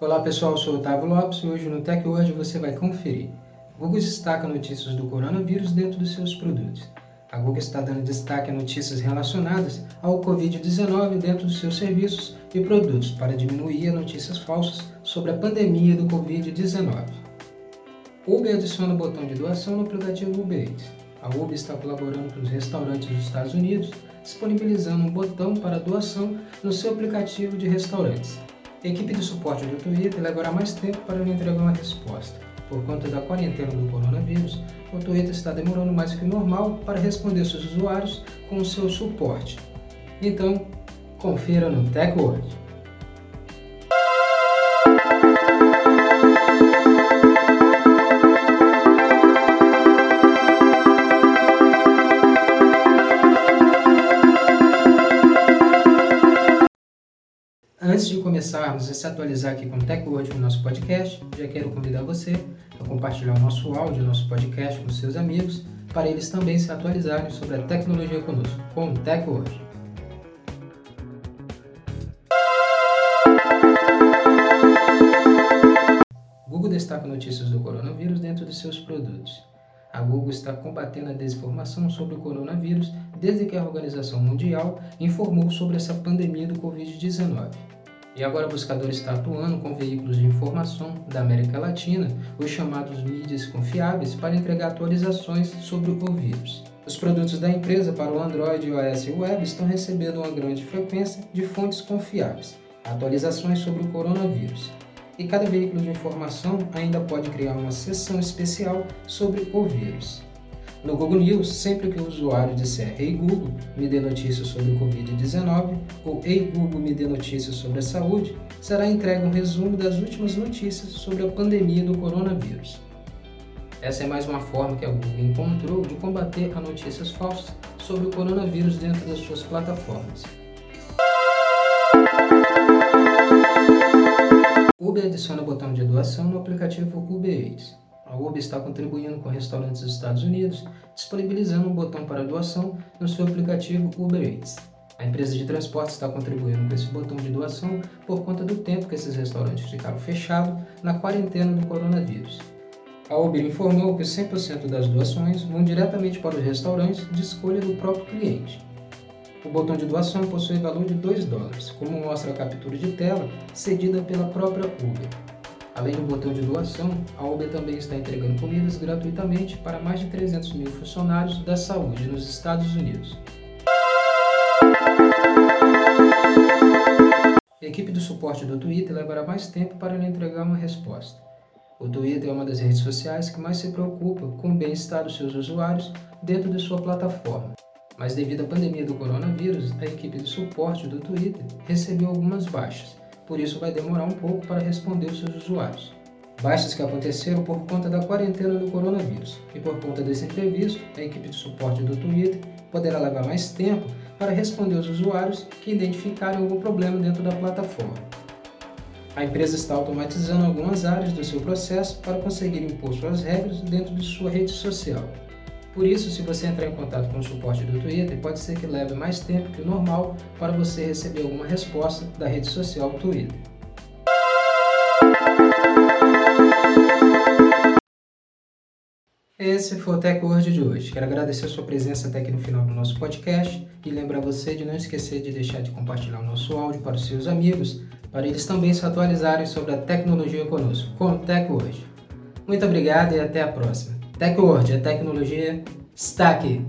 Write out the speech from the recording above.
Olá pessoal, eu sou Otávio Lopes e hoje no TechWord você vai conferir. Google destaca notícias do coronavírus dentro dos seus produtos. A Google está dando destaque a notícias relacionadas ao Covid-19 dentro dos seus serviços e produtos para diminuir as notícias falsas sobre a pandemia do Covid-19. Uber adiciona o botão de doação no aplicativo Uber Eats. A Uber está colaborando com os restaurantes dos Estados Unidos, disponibilizando um botão para doação no seu aplicativo de restaurantes. A equipe de suporte do Twitter levará mais tempo para lhe entregar uma resposta. Por conta da quarentena do coronavírus, o Twitter está demorando mais que o normal para responder seus usuários com o seu suporte. Então, confira no TechWord. Antes de começarmos a se atualizar aqui com o TechWord no nosso podcast, já quero convidar você a compartilhar o nosso áudio, o nosso podcast com seus amigos, para eles também se atualizarem sobre a tecnologia conosco, com o TechWord. Google destaca notícias do coronavírus dentro de seus produtos. A Google está combatendo a desinformação sobre o coronavírus desde que a Organização Mundial informou sobre essa pandemia do Covid-19. E agora o buscador está atuando com veículos de informação da América Latina, os chamados mídias confiáveis, para entregar atualizações sobre o vírus. Os produtos da empresa para o Android, iOS e Web estão recebendo uma grande frequência de fontes confiáveis, atualizações sobre o coronavírus. E cada veículo de informação ainda pode criar uma seção especial sobre o vírus. No Google News, sempre que o usuário disser Ei Google, me dê notícias sobre o Covid-19 ou Ei Google, me dê notícias sobre a saúde, será entregue um resumo das últimas notícias sobre a pandemia do coronavírus. Essa é mais uma forma que a Google encontrou de combater as notícias falsas sobre o coronavírus dentro das suas plataformas. Uber adiciona o botão de doação no aplicativo Uber Eats. A Uber está contribuindo com restaurantes dos Estados Unidos, disponibilizando um botão para doação no seu aplicativo Uber Eats. A empresa de transporte está contribuindo com esse botão de doação por conta do tempo que esses restaurantes ficaram fechados na quarentena do coronavírus. A Uber informou que 100% das doações vão diretamente para os restaurantes de escolha do próprio cliente. O botão de doação possui valor de 2 dólares, como mostra a captura de tela cedida pela própria Uber. Além do botão de doação, a Uber também está entregando comidas gratuitamente para mais de 300 mil funcionários da saúde nos Estados Unidos. A equipe do suporte do Twitter levará mais tempo para lhe entregar uma resposta. O Twitter é uma das redes sociais que mais se preocupa com o bem-estar dos seus usuários dentro de sua plataforma. Mas devido à pandemia do coronavírus, a equipe de suporte do Twitter recebeu algumas baixas por isso vai demorar um pouco para responder os seus usuários. Baixas que aconteceram por conta da quarentena do coronavírus e por conta desse imprevisto, a equipe de suporte do Twitter poderá levar mais tempo para responder os usuários que identificarem algum problema dentro da plataforma. A empresa está automatizando algumas áreas do seu processo para conseguir impor suas regras dentro de sua rede social. Por isso, se você entrar em contato com o suporte do Twitter, pode ser que leve mais tempo que o normal para você receber alguma resposta da rede social Twitter. Esse foi o Tech Word de hoje. Quero agradecer sua presença até aqui no final do nosso podcast e lembrar você de não esquecer de deixar de compartilhar o nosso áudio para os seus amigos, para eles também se atualizarem sobre a tecnologia conosco, com o Tech Word. Muito obrigado e até a próxima. TechWord, a tecnologia está aqui.